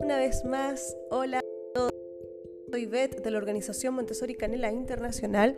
Una vez más, hola a todos. Soy Beth de la organización Montessori Canela Internacional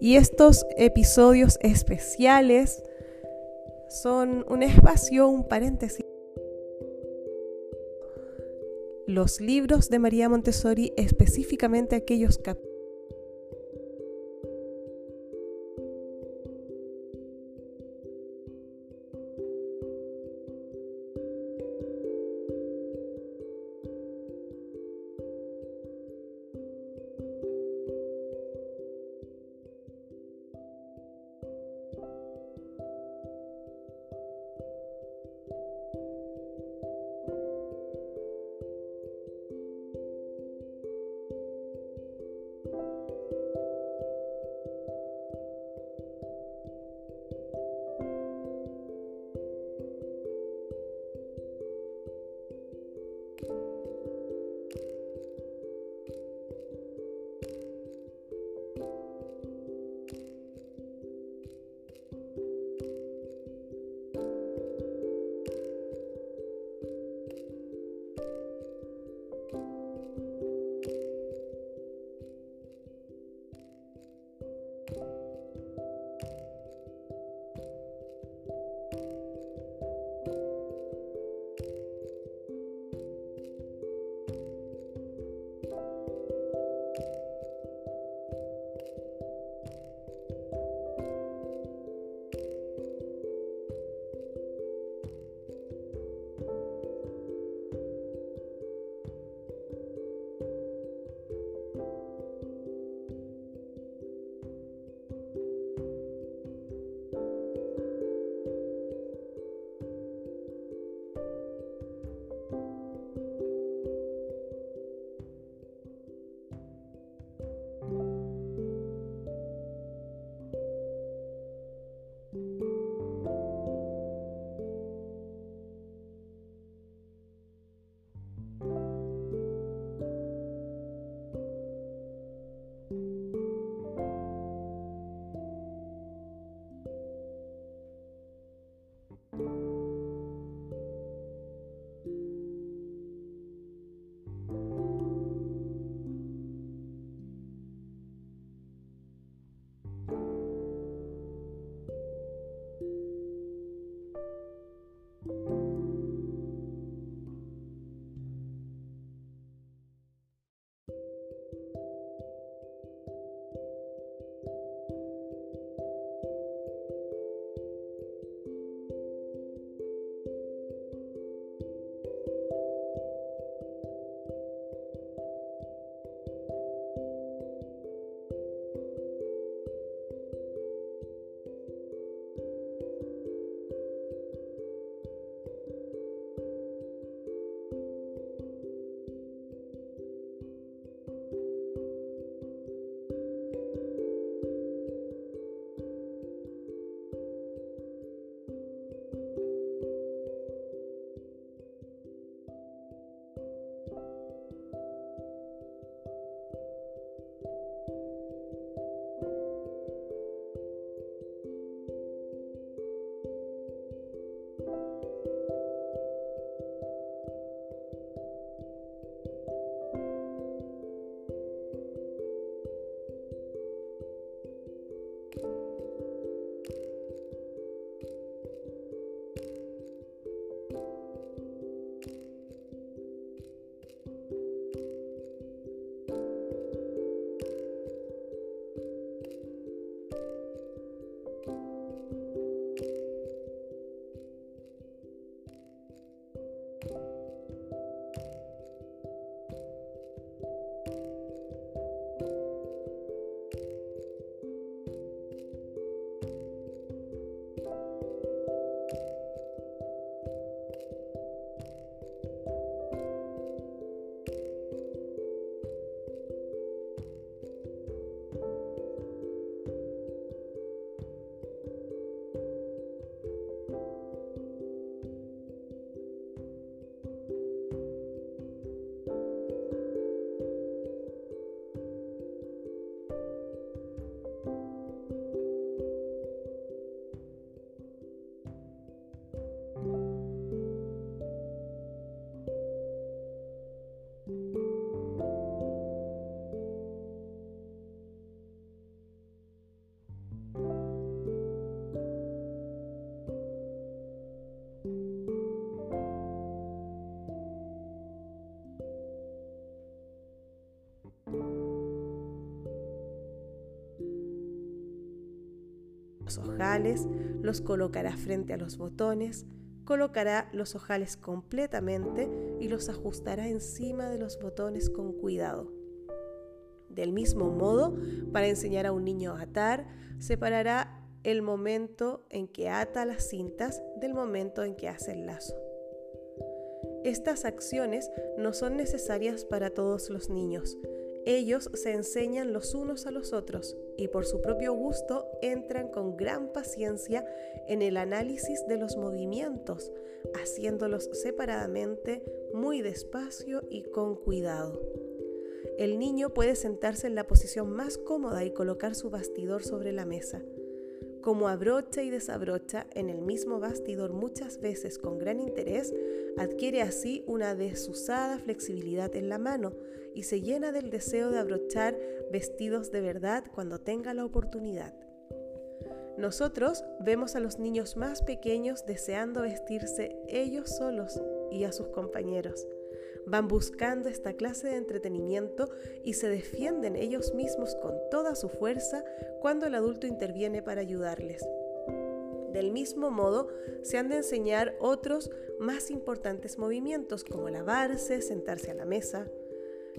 y estos episodios especiales son un espacio, un paréntesis. Los libros de María Montessori, específicamente aquellos capítulos los ojales, los colocará frente a los botones, colocará los ojales completamente y los ajustará encima de los botones con cuidado. Del mismo modo, para enseñar a un niño a atar, separará el momento en que ata las cintas del momento en que hace el lazo. Estas acciones no son necesarias para todos los niños. Ellos se enseñan los unos a los otros y por su propio gusto entran con gran paciencia en el análisis de los movimientos, haciéndolos separadamente, muy despacio y con cuidado. El niño puede sentarse en la posición más cómoda y colocar su bastidor sobre la mesa. Como abrocha y desabrocha en el mismo bastidor muchas veces con gran interés, adquiere así una desusada flexibilidad en la mano y se llena del deseo de abrochar vestidos de verdad cuando tenga la oportunidad. Nosotros vemos a los niños más pequeños deseando vestirse ellos solos y a sus compañeros van buscando esta clase de entretenimiento y se defienden ellos mismos con toda su fuerza cuando el adulto interviene para ayudarles. Del mismo modo, se han de enseñar otros más importantes movimientos como lavarse, sentarse a la mesa.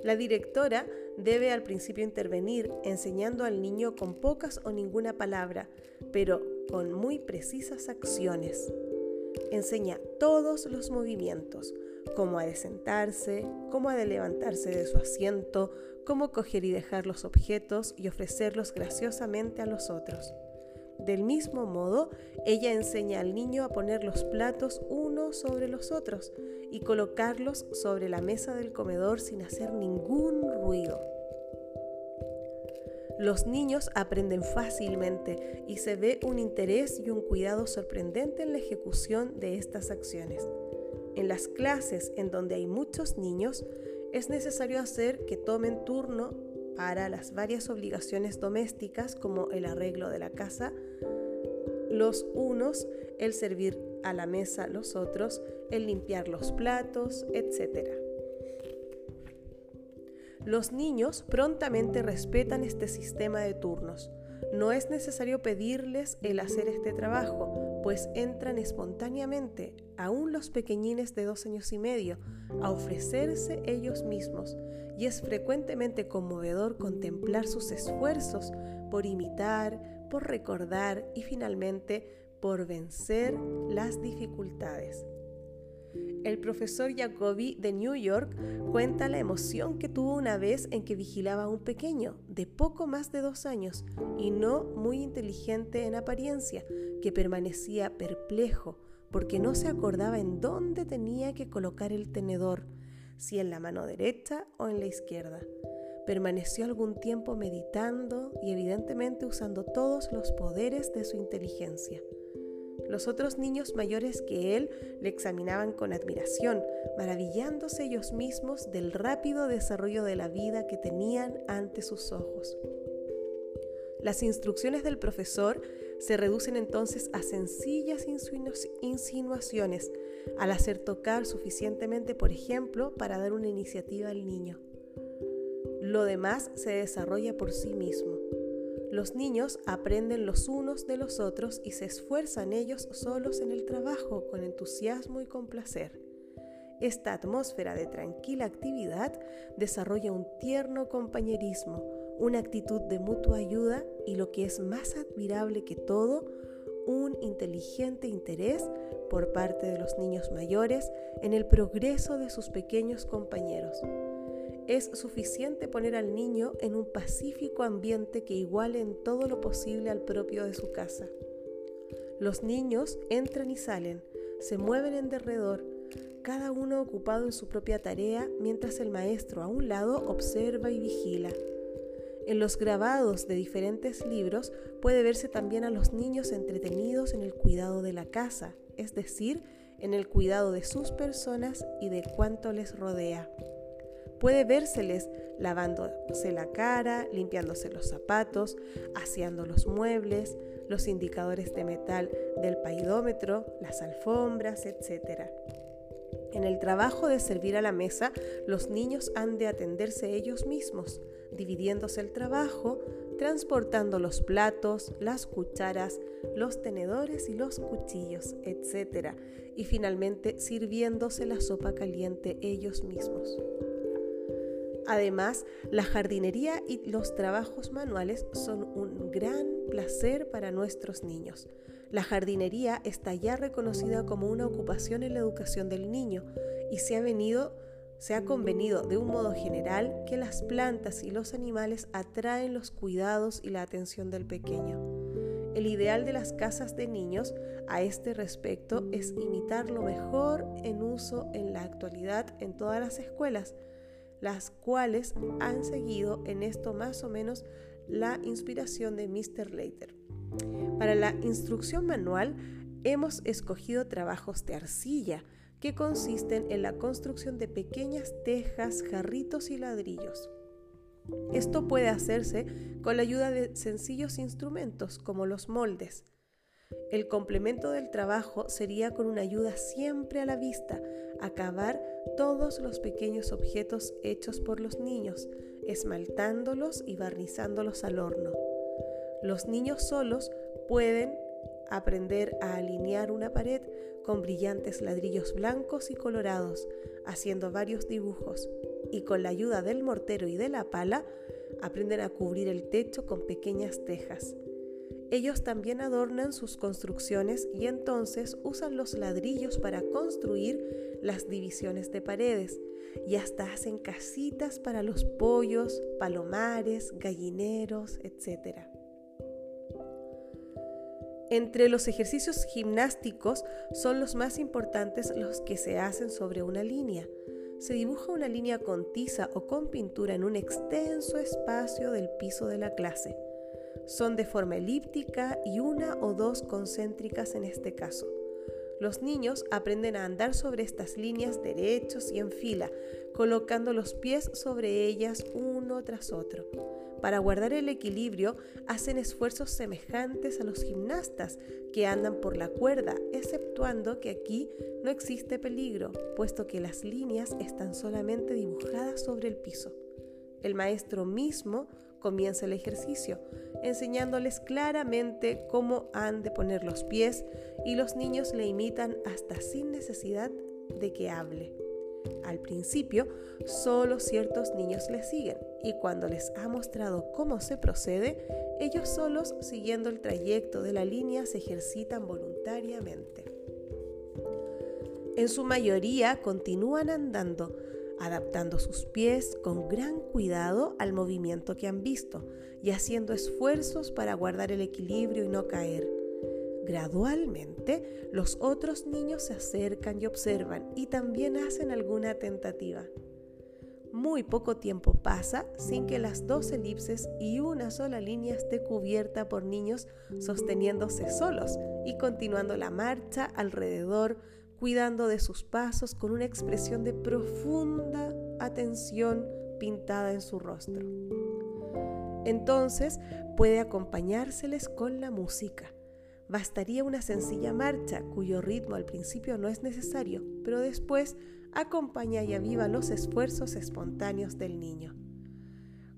La directora debe al principio intervenir enseñando al niño con pocas o ninguna palabra, pero con muy precisas acciones. Enseña todos los movimientos, cómo ha de sentarse, cómo ha de levantarse de su asiento, cómo coger y dejar los objetos y ofrecerlos graciosamente a los otros. Del mismo modo, ella enseña al niño a poner los platos uno sobre los otros y colocarlos sobre la mesa del comedor sin hacer ningún ruido. Los niños aprenden fácilmente y se ve un interés y un cuidado sorprendente en la ejecución de estas acciones. En las clases en donde hay muchos niños, es necesario hacer que tomen turno para las varias obligaciones domésticas como el arreglo de la casa, los unos, el servir a la mesa los otros, el limpiar los platos, etc. Los niños prontamente respetan este sistema de turnos. No es necesario pedirles el hacer este trabajo, pues entran espontáneamente, aún los pequeñines de dos años y medio, a ofrecerse ellos mismos, y es frecuentemente conmovedor contemplar sus esfuerzos por imitar, por recordar y finalmente por vencer las dificultades. El profesor Jacobi de New York cuenta la emoción que tuvo una vez en que vigilaba a un pequeño de poco más de dos años y no muy inteligente en apariencia, que permanecía perplejo porque no se acordaba en dónde tenía que colocar el tenedor, si en la mano derecha o en la izquierda. Permaneció algún tiempo meditando y evidentemente usando todos los poderes de su inteligencia. Los otros niños mayores que él le examinaban con admiración, maravillándose ellos mismos del rápido desarrollo de la vida que tenían ante sus ojos. Las instrucciones del profesor se reducen entonces a sencillas insinuaciones, al hacer tocar suficientemente, por ejemplo, para dar una iniciativa al niño. Lo demás se desarrolla por sí mismo. Los niños aprenden los unos de los otros y se esfuerzan ellos solos en el trabajo con entusiasmo y con placer. Esta atmósfera de tranquila actividad desarrolla un tierno compañerismo, una actitud de mutua ayuda y lo que es más admirable que todo, un inteligente interés por parte de los niños mayores en el progreso de sus pequeños compañeros es suficiente poner al niño en un pacífico ambiente que iguale en todo lo posible al propio de su casa. Los niños entran y salen, se mueven en derredor, cada uno ocupado en su propia tarea mientras el maestro a un lado observa y vigila. En los grabados de diferentes libros puede verse también a los niños entretenidos en el cuidado de la casa, es decir, en el cuidado de sus personas y de cuanto les rodea. Puede vérseles lavándose la cara, limpiándose los zapatos, aseando los muebles, los indicadores de metal del paidómetro, las alfombras, etc. En el trabajo de servir a la mesa, los niños han de atenderse ellos mismos, dividiéndose el trabajo, transportando los platos, las cucharas, los tenedores y los cuchillos, etc. Y finalmente sirviéndose la sopa caliente ellos mismos. Además, la jardinería y los trabajos manuales son un gran placer para nuestros niños. La jardinería está ya reconocida como una ocupación en la educación del niño y se ha venido se ha convenido de un modo general que las plantas y los animales atraen los cuidados y la atención del pequeño. El ideal de las casas de niños a este respecto es imitar lo mejor en uso en la actualidad en todas las escuelas, las cuales han seguido en esto más o menos la inspiración de Mr. Leiter. Para la instrucción manual hemos escogido trabajos de arcilla, que consisten en la construcción de pequeñas tejas, jarritos y ladrillos. Esto puede hacerse con la ayuda de sencillos instrumentos como los moldes. El complemento del trabajo sería con una ayuda siempre a la vista, acabar todos los pequeños objetos hechos por los niños, esmaltándolos y barnizándolos al horno. Los niños solos pueden aprender a alinear una pared con brillantes ladrillos blancos y colorados, haciendo varios dibujos, y con la ayuda del mortero y de la pala, aprenden a cubrir el techo con pequeñas tejas. Ellos también adornan sus construcciones y entonces usan los ladrillos para construir las divisiones de paredes y hasta hacen casitas para los pollos, palomares, gallineros, etc. Entre los ejercicios gimnásticos son los más importantes los que se hacen sobre una línea. Se dibuja una línea con tiza o con pintura en un extenso espacio del piso de la clase. Son de forma elíptica y una o dos concéntricas en este caso. Los niños aprenden a andar sobre estas líneas derechos y en fila, colocando los pies sobre ellas uno tras otro. Para guardar el equilibrio hacen esfuerzos semejantes a los gimnastas que andan por la cuerda, exceptuando que aquí no existe peligro, puesto que las líneas están solamente dibujadas sobre el piso. El maestro mismo comienza el ejercicio, enseñándoles claramente cómo han de poner los pies y los niños le imitan hasta sin necesidad de que hable. Al principio, solo ciertos niños le siguen y cuando les ha mostrado cómo se procede, ellos solos, siguiendo el trayecto de la línea, se ejercitan voluntariamente. En su mayoría continúan andando, adaptando sus pies con gran cuidado al movimiento que han visto y haciendo esfuerzos para guardar el equilibrio y no caer. Gradualmente, los otros niños se acercan y observan y también hacen alguna tentativa. Muy poco tiempo pasa sin que las dos elipses y una sola línea esté cubierta por niños sosteniéndose solos y continuando la marcha alrededor, cuidando de sus pasos con una expresión de profunda atención pintada en su rostro. Entonces puede acompañárseles con la música Bastaría una sencilla marcha cuyo ritmo al principio no es necesario, pero después acompaña y aviva los esfuerzos espontáneos del niño.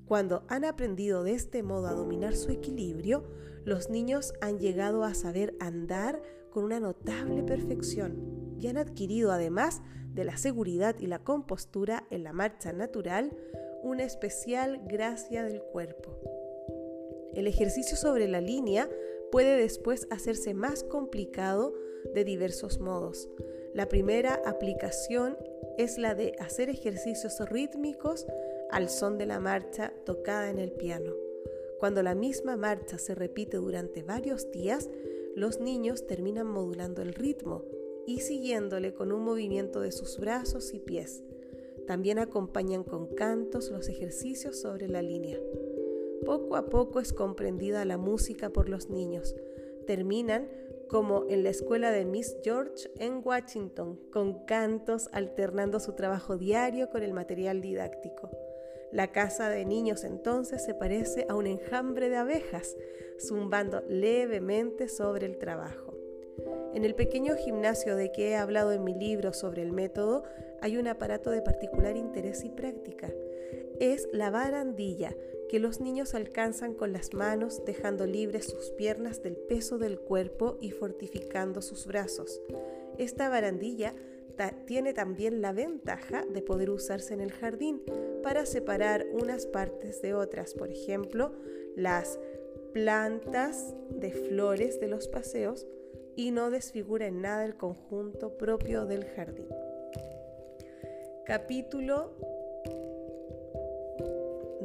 Cuando han aprendido de este modo a dominar su equilibrio, los niños han llegado a saber andar con una notable perfección y han adquirido, además de la seguridad y la compostura en la marcha natural, una especial gracia del cuerpo. El ejercicio sobre la línea puede después hacerse más complicado de diversos modos. La primera aplicación es la de hacer ejercicios rítmicos al son de la marcha tocada en el piano. Cuando la misma marcha se repite durante varios días, los niños terminan modulando el ritmo y siguiéndole con un movimiento de sus brazos y pies. También acompañan con cantos los ejercicios sobre la línea. Poco a poco es comprendida la música por los niños. Terminan como en la escuela de Miss George en Washington, con cantos alternando su trabajo diario con el material didáctico. La casa de niños entonces se parece a un enjambre de abejas, zumbando levemente sobre el trabajo. En el pequeño gimnasio de que he hablado en mi libro sobre el método hay un aparato de particular interés y práctica. Es la barandilla, que los niños alcanzan con las manos, dejando libres sus piernas del peso del cuerpo y fortificando sus brazos. Esta barandilla tiene también la ventaja de poder usarse en el jardín para separar unas partes de otras, por ejemplo, las plantas de flores de los paseos y no desfigura en nada el conjunto propio del jardín. Capítulo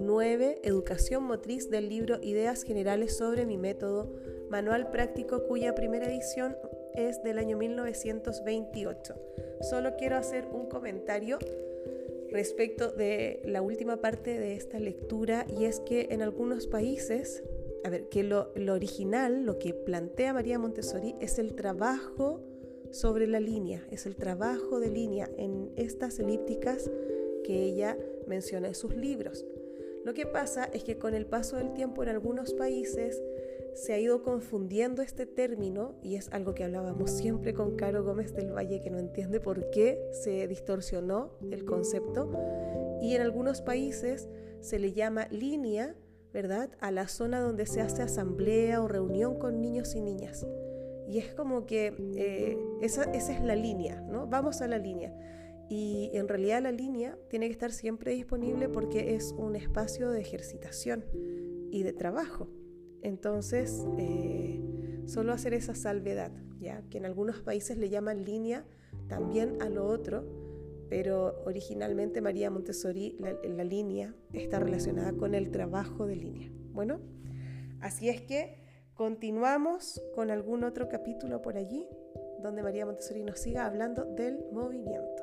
9. Educación motriz del libro Ideas Generales sobre mi método, manual práctico cuya primera edición es del año 1928. Solo quiero hacer un comentario respecto de la última parte de esta lectura y es que en algunos países, a ver, que lo, original, lo que plantea María Montessori es el trabajo sobre la línea, es el trabajo de línea en estas elípticas que ella menciona en sus libros. Lo que pasa es que con el paso del tiempo en algunos países se ha ido confundiendo este término y es algo que hablábamos siempre con Caro Gómez del Valle que no entiende por qué se distorsionó el concepto y en algunos países se le llama línea, ¿verdad? A la zona donde se hace asamblea o reunión con niños y niñas. Y es como que eh, esa, esa es la línea, ¿no? Vamos a la línea. Y en realidad la línea tiene que estar siempre disponible porque es un espacio de ejercitación y de trabajo. Entonces, eh, solo hacer esa salvedad, ya que en algunos países le llaman línea también a lo otro, pero originalmente María Montessori, la, la línea, está relacionada con el trabajo de línea. Bueno, así es que continuamos con algún otro capítulo por allí, donde María Montessori nos siga hablando del movimiento.